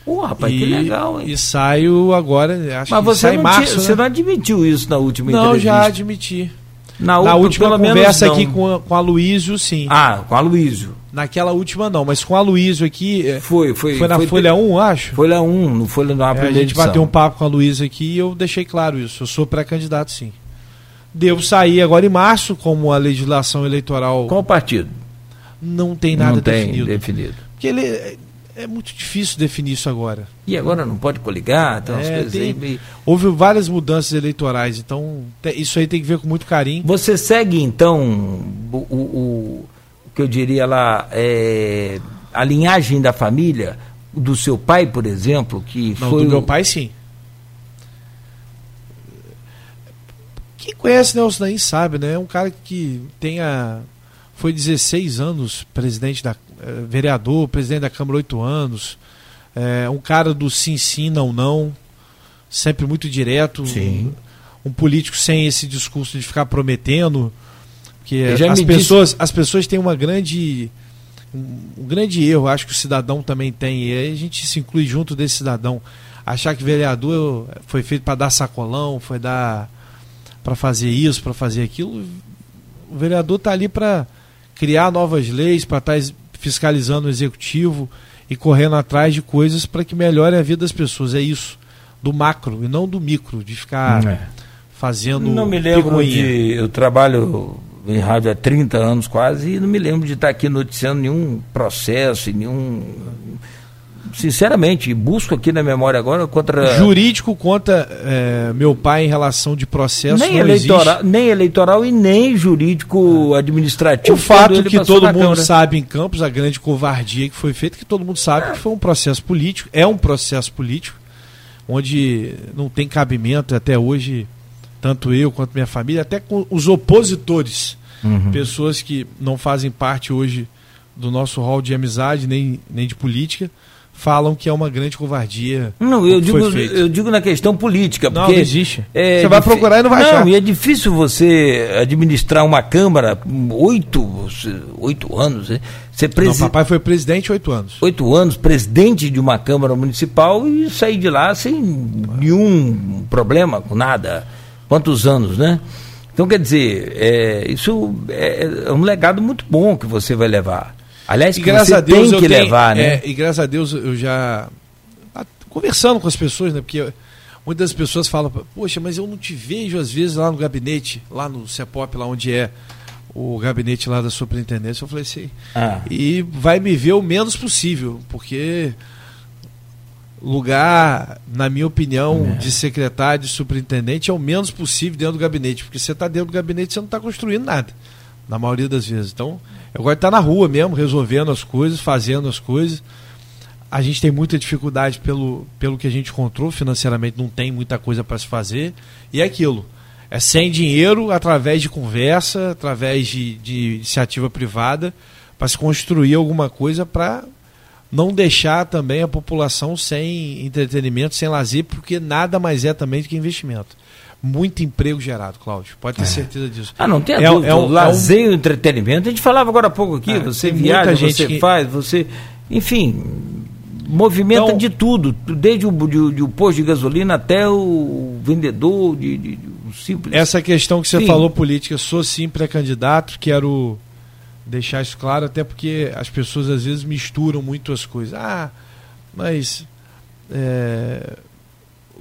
S2: Pô, rapaz, e, que legal, hein?
S3: E saio agora, acho
S2: Mas
S3: que
S2: você
S3: sai
S2: não
S3: março. Né?
S2: Você não admitiu isso na última
S3: não,
S2: entrevista?
S3: Não, já admiti.
S2: Na,
S3: na última conversa aqui com a, com a Luísio, sim.
S2: Ah, com a Luísio.
S3: Naquela última não, mas com a Luísio aqui. é,
S2: Foi, foi.
S3: Foi na
S2: foi
S3: Folha 1, acho?
S2: Folha 1, no Folha no
S3: é, A gente bateu um papo com a Luísio aqui e eu deixei claro isso. Eu sou pré-candidato, sim. Devo sair agora em março, como a legislação eleitoral.
S2: Qual partido?
S3: Não tem nada
S2: não tem
S3: definido.
S2: definido.
S3: Porque ele é, muito difícil definir isso agora.
S2: E agora não pode coligar? Então
S3: É, tem-
S2: meio...
S3: Houve várias mudanças eleitorais, então te- isso aí tem que ver com muito carinho.
S2: Você segue, então, o, o, o- que eu diria lá, é, a linhagem da família, do seu pai, por exemplo, que
S3: Não,
S2: foi.
S3: do meu pai, sim. Quem conhece Nelson Naim sabe, né? É um cara que tem a... Foi 16 anos presidente da... eh, vereador, presidente da Câmara 8 anos. É, um cara do sim, sim, não, não. Sempre muito direto.
S2: Sim.
S3: Um, um político sem esse discurso de ficar prometendo. Que
S2: Ele já
S3: as
S2: me disse-
S3: pessoas, as pessoas têm uma grande um, um grande erro, acho que o cidadão também tem, e aí a gente se inclui junto desse cidadão. Achar que vereador foi feito para dar sacolão, foi dar para fazer isso, para fazer aquilo. O vereador está ali para criar novas leis, para estar fiscalizando o executivo e correndo atrás de coisas para que melhore a vida das pessoas. É isso, do macro e não do micro, de ficar
S2: É.
S3: fazendo
S2: Não me lembro
S3: picuinha.
S2: de. Eu trabalho em rádio há 30 anos quase e não me lembro de estar aqui noticiando nenhum processo e nenhum. Sinceramente, busco aqui na memória agora contra.
S3: Jurídico contra é, meu pai em relação de processo
S2: nem
S3: não
S2: eleitoral,
S3: existe.
S2: nem eleitoral e nem jurídico administrativo.
S3: O fato que todo mundo
S2: Câmara.
S3: sabe em Campos, a grande covardia que foi feita, que todo mundo sabe que foi um processo político, é um processo político, onde não tem cabimento até hoje, tanto eu quanto minha família, até com os opositores,
S2: Uhum.
S3: pessoas que não fazem parte hoje do nosso hall de amizade, nem, nem de política, falam que é uma grande covardia.
S2: Não, eu digo, eu digo na questão política.
S3: Não,
S2: porque
S3: não existe.
S2: é
S3: Você vai procurar e não vai
S2: Não,
S3: achar.
S2: e é difícil você administrar uma Câmara oito, oito anos, né? Ser
S3: Não, papai foi presidente oito anos.
S2: oito anos, presidente de uma Câmara Municipal e sair de lá sem nenhum problema, com nada. Quantos anos, né? Então, quer dizer, é, isso é, é um legado muito bom que você vai levar. Aliás,
S3: E
S2: que
S3: graças a Deus
S2: tem
S3: eu
S2: que
S3: tenho-
S2: levar, né?
S3: é, e graças a Deus eu já conversando com as pessoas, né? Porque muitas pessoas falam, poxa, mas eu não te vejo às vezes lá no gabinete, lá no CEPOP, lá onde é o gabinete lá da superintendência. Eu falei assim,
S2: Ah,
S3: e vai me ver o menos possível, porque lugar, na minha opinião,
S2: É.
S3: de secretário, de superintendente, é o menos possível dentro do gabinete, porque você está dentro do gabinete você não está construindo nada, na maioria das vezes. Então, de estar na rua mesmo, resolvendo as coisas, fazendo as coisas. A gente tem muita dificuldade pelo, pelo que a gente encontrou, financeiramente não tem muita coisa para se fazer, e é aquilo. É sem dinheiro, através de conversa, através de, de iniciativa privada, para se construir alguma coisa para não deixar também a população sem entretenimento, sem lazer, porque nada mais é também do que investimento. Muito emprego gerado, Cláudio. Pode ter certeza disso.
S2: Ah, não tem
S3: É-
S2: dúvida.
S3: é um-
S2: o lazer e o entretenimento. A gente falava agora há pouco aqui,
S3: Ah,
S2: você viaja, você
S3: que-
S2: faz, você. Enfim, movimenta
S3: Então-
S2: de tudo. Desde o, de- de o posto de gasolina até o vendedor de, de- de- o simples.
S3: Essa questão que você
S2: Sim.
S3: falou política, sou sim pré-candidato, quero deixar isso claro, até porque as pessoas às vezes misturam muito as coisas. Ah, mas é,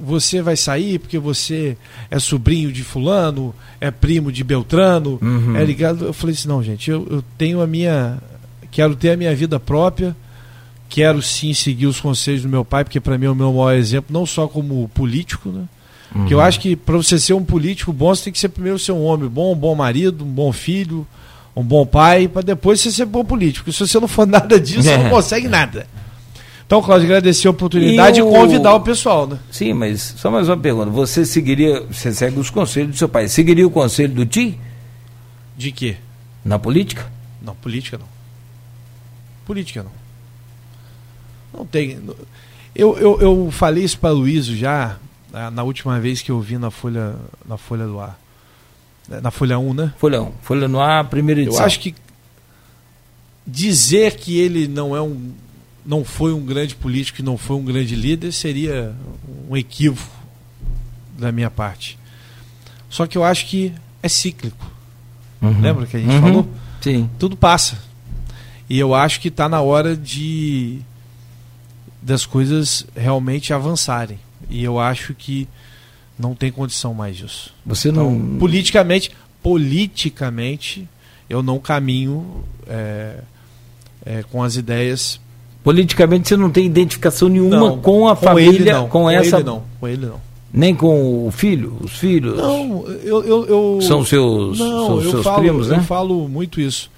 S3: você vai sair porque você é sobrinho de fulano, é primo de Beltrano,
S2: Uhum.
S3: é ligado. Eu falei assim, não, gente, eu, eu tenho a minha. Quero ter a minha vida própria. Quero sim seguir os conselhos do meu pai, porque para mim é o meu maior exemplo, não só como político, né? Uhum. Que eu acho que para você ser um político bom, você tem que ser primeiro ser um homem bom, um bom marido, um bom filho, um bom pai, para depois você ser bom político. Porque se você não for nada disso, é. você não consegue nada. Então, Cláudio, agradecer a oportunidade e, o... convidar o pessoal, né?
S2: Sim, mas só mais uma pergunta. Você seguiria, você segue os conselhos do seu pai, seguiria o conselho do tio?
S3: De quê?
S2: Na política?
S3: Não, política não. Política não. Não tem. Eu, eu, eu falei isso para Luiz já na, na, última vez que eu vi na Folha, na Folha do Ar. Na Folha 1, né?
S2: Folha 1. Folha no Ar, primeira edição.
S3: Eu acho que dizer que ele não é um não foi um grande político e não foi um grande líder seria um equívoco da minha parte. Só que eu acho que é cíclico. Uhum. Lembra que a gente uhum. falou?
S2: Sim.
S3: Tudo passa. E eu acho que está na hora de das coisas realmente avançarem. E eu acho que não tem condição mais disso.
S2: Você não.
S3: Então, politicamente, politicamente, eu não caminho é, é, com as ideias
S2: Politicamente você não tem identificação nenhuma não, com a com família, não, com, com essa.
S3: Ele não, com ele não.
S2: Nem com o filho, os filhos?
S3: Não, eu. eu, eu
S2: são seus, não, são eu seus
S3: falo,
S2: primos, né?
S3: Eu falo muito isso.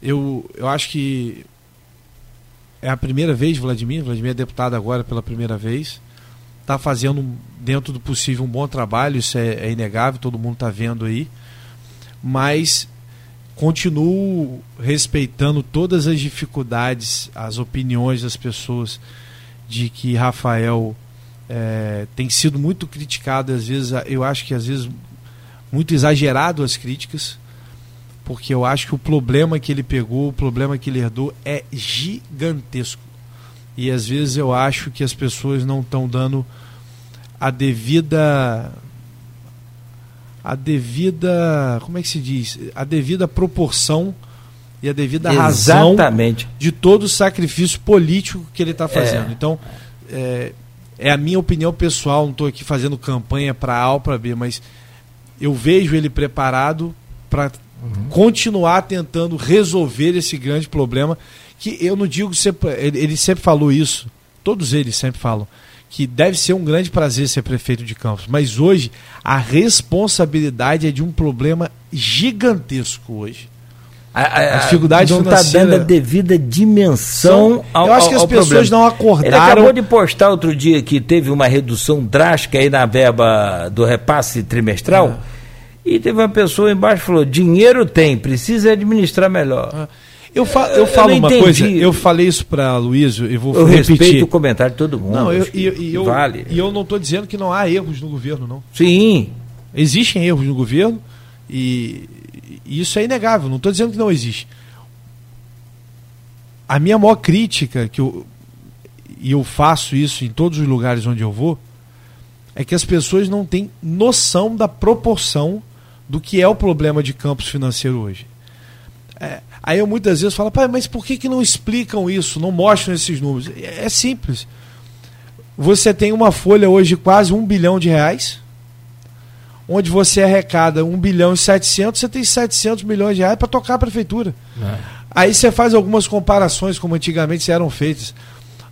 S3: Eu, eu acho que é a primeira vez, Vladimir. Vladimir é deputado agora pela primeira vez. Está fazendo, dentro do possível, um bom trabalho, isso é, é inegável, todo mundo está vendo aí. Mas continuo respeitando todas as dificuldades, as opiniões das pessoas de que Rafael é, tem sido muito criticado, às vezes, eu acho que às vezes muito exagerado as críticas, porque eu acho que o problema que ele pegou, o problema que ele herdou é gigantesco. E às vezes eu acho que as pessoas não estão dando a devida a devida, como é que se diz? A devida proporção e a devida
S2: Exatamente.
S3: razão de todo o sacrifício político que ele está fazendo. É. Então, é, é, a minha opinião pessoal, não estou aqui fazendo campanha para A ou para B, mas eu vejo ele preparado para uhum. continuar tentando resolver esse grande problema que eu não digo sempre, ele, ele sempre falou isso, todos eles sempre falam que deve ser um grande prazer ser prefeito de Campos, mas hoje a responsabilidade é de um problema gigantesco hoje.
S2: A, a, a dificuldade não está dando a devida dimensão
S3: ao, Eu acho que as pessoas problema. não acordaram. Ele
S2: acabou de postar outro dia que teve uma redução drástica aí na verba do repasse trimestral. É. E teve uma pessoa embaixo que falou: dinheiro tem, precisa administrar melhor. É.
S3: Eu, fa eu falo eu uma entendi. coisa, eu falei isso para Luiz e vou
S2: eu repetir. respeito o comentário de todo mundo.
S3: Não, eu, e, e, eu, vale. e eu não estou dizendo que não há erros no governo, não.
S2: Sim.
S3: Existem erros no governo e, e isso é inegável, não estou dizendo que não existe. A minha maior crítica, que eu, e eu faço isso em todos os lugares onde eu vou, é que as pessoas não têm noção da proporção do que é o problema de campos financeiro hoje. É, aí eu muitas vezes falo, pai, mas por que, que não explicam isso, não mostram esses números? É, é simples. Você tem uma folha hoje de quase um bilhão de reais, onde você arrecada um bilhão e 700, você tem 700 milhões de reais para tocar a prefeitura. É. Aí você faz algumas comparações como antigamente eram feitas.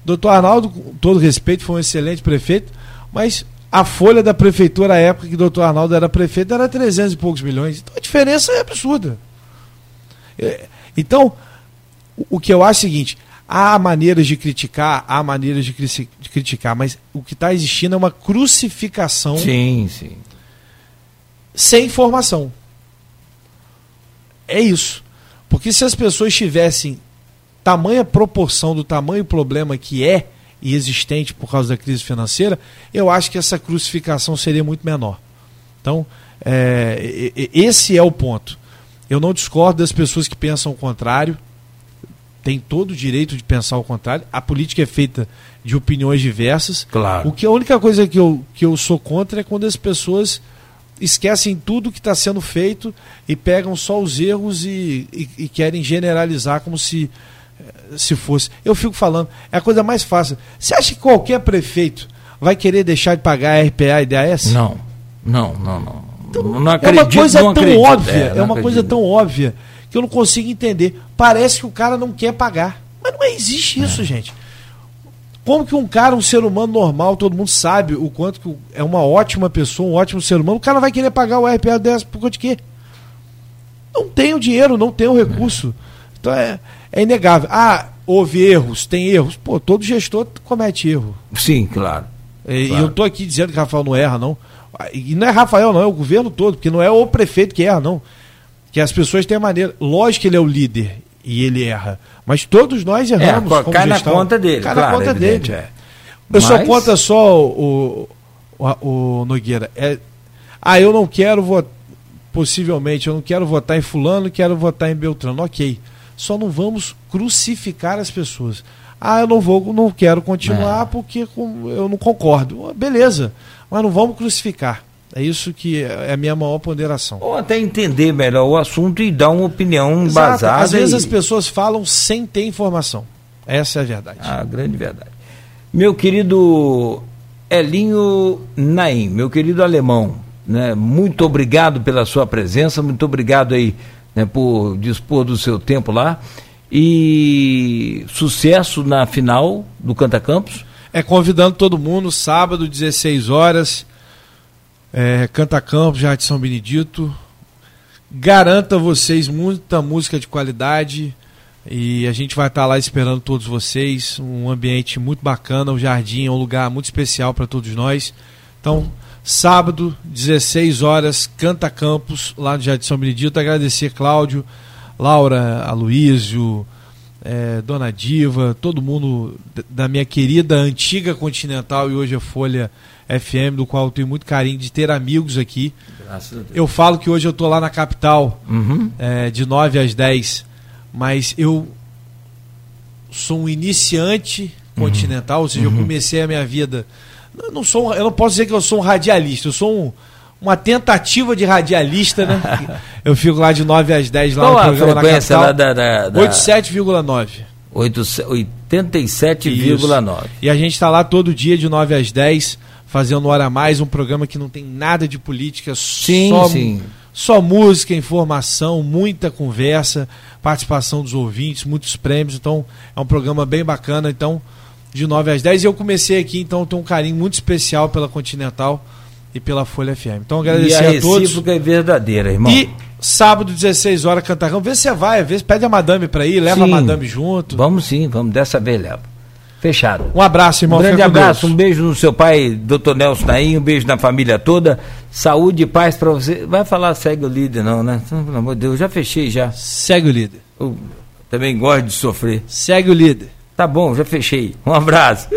S3: Doutor Arnaldo, com todo respeito, foi um excelente prefeito, mas a folha da prefeitura à época que o doutor Arnaldo era prefeito era 300 e poucos milhões. Então a diferença é absurda. É, então, o que eu acho é o seguinte: há maneiras de criticar, há maneiras de, de criticar, mas o que está existindo é uma crucificação.
S2: Sim, sim.
S3: Sem informação. É isso. Porque se as pessoas tivessem tamanha proporção do tamanho problema que é e existente por causa da crise financeira, eu acho que essa crucificação seria muito menor. Então, é, esse é o ponto. Eu não discordo das pessoas que pensam o contrário. Tem todo o direito de pensar o contrário. A política é feita de opiniões diversas.
S2: Claro.
S3: O que a única coisa que eu, que eu sou contra é quando as pessoas esquecem tudo que está sendo feito e pegam só os erros e, e, e, querem generalizar como se, se fosse. Eu fico falando, é a coisa mais fácil. Você acha que qualquer prefeito vai querer deixar de pagar RPA e DAS?
S2: Não, não, não, não.
S3: Então, não acredito, é uma coisa tão acredito. óbvia, é, é uma acredito. coisa tão óbvia que eu não consigo entender. Parece que o cara não quer pagar. Mas não existe isso, é. gente. Como que um cara, um ser humano normal, todo mundo sabe o quanto que é uma ótima pessoa, um ótimo ser humano, o cara vai querer pagar o RPA dessa por conta de quê? Não tem o dinheiro, não tem o recurso. Então é, é inegável. Ah, houve erros, tem erros. Pô, todo gestor comete erro.
S2: Sim, claro.
S3: E claro. eu estou aqui dizendo que Rafael não erra, não. E não é Rafael, não, é o governo todo, porque não é o prefeito que erra, não. Que as pessoas têm a maneira. Lógico que ele é o líder e ele erra. Mas todos nós erramos.
S2: É, cai na conta dele. Cai claro, na conta dele. É.
S3: Eu Mas... só conta só o, o, o, Nogueira. É, ah, eu não quero votar. Possivelmente, eu não quero votar em Fulano, quero votar em Beltrano. Ok. Só não vamos crucificar as pessoas. Ah, eu não vou, não quero continuar é. porque eu não concordo. Beleza, mas não vamos crucificar. É isso que é a minha maior ponderação.
S2: Ou até entender melhor o assunto e dar uma opinião Exato. embasada.
S3: Às vezes e... as pessoas falam sem ter informação. Essa é a verdade.
S2: A grande verdade. Meu querido Elinho Naim, meu querido alemão, né, muito obrigado pela sua presença, muito obrigado aí né, por dispor do seu tempo lá e sucesso na final do Canta Campos.
S3: É convidando todo mundo, sábado, 16 horas, é, Canta Campos, de São Benedito. Garanta vocês muita música de qualidade e a gente vai estar lá esperando todos vocês. Um ambiente muito bacana, o jardim é um lugar muito especial para todos nós. Então, sábado, 16 horas, Canta Campos, lá no Jardim São Benedito. Agradecer, Cláudio Laura, Aloísio, é, Dona Diva, todo mundo da minha querida antiga Continental e hoje a Folha FM, do qual eu tenho muito carinho de ter amigos aqui. Eu falo que hoje eu estou lá na capital, uhum. é, de 9 às 10, mas eu sou um iniciante uhum. continental, ou seja, uhum. eu comecei a minha vida. Eu não, sou, eu não posso dizer que eu sou um radialista, eu sou um uma tentativa de radialista, né? Eu fico lá de 9 às 10 lá
S2: Qual no programa a frequência na capital. Lá da, da, da...
S3: 87,9.
S2: 87,9.
S3: E a gente está lá todo dia de 9 às 10, fazendo Hora Mais, um programa que não tem nada de política, sim, só, sim. só música, informação, muita conversa, participação dos ouvintes, muitos prêmios. Então, é um programa bem bacana. Então, de 9 às 10. E eu comecei aqui, então, tenho um carinho muito especial pela Continental e pela Folha FM. Então agradecer
S2: e
S3: a, a todos.
S2: é verdadeira, irmão.
S3: E sábado, 16 horas, Cantarrão. Vê se você vai, vê se pede a madame para ir, leva sim. a madame junto.
S2: Vamos sim, vamos, dessa vez leva. Fechado.
S3: Um abraço, irmão.
S2: Um grande abraço, um beijo no seu pai, doutor Nelson Naim, um beijo na família toda. Saúde e paz para você. Vai falar segue o líder, não, né? Pelo amor de Deus, já fechei já.
S3: Segue o líder.
S2: Eu também gosto de sofrer.
S3: Segue o líder.
S2: Tá bom, já fechei. Um abraço.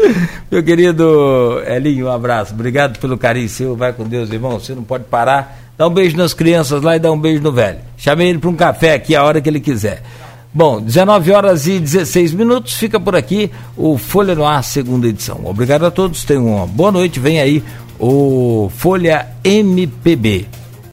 S2: Meu querido Elinho, um abraço. Obrigado pelo carinho seu. Vai com Deus, irmão. Você não pode parar. Dá um beijo nas crianças lá e dá um beijo no velho. Chamei ele para um café aqui a hora que ele quiser. Bom, 19 horas e 16 minutos. Fica por aqui o Folha no Ar, segunda edição. Obrigado a todos. Tenham uma boa noite. Vem aí o Folha MPB.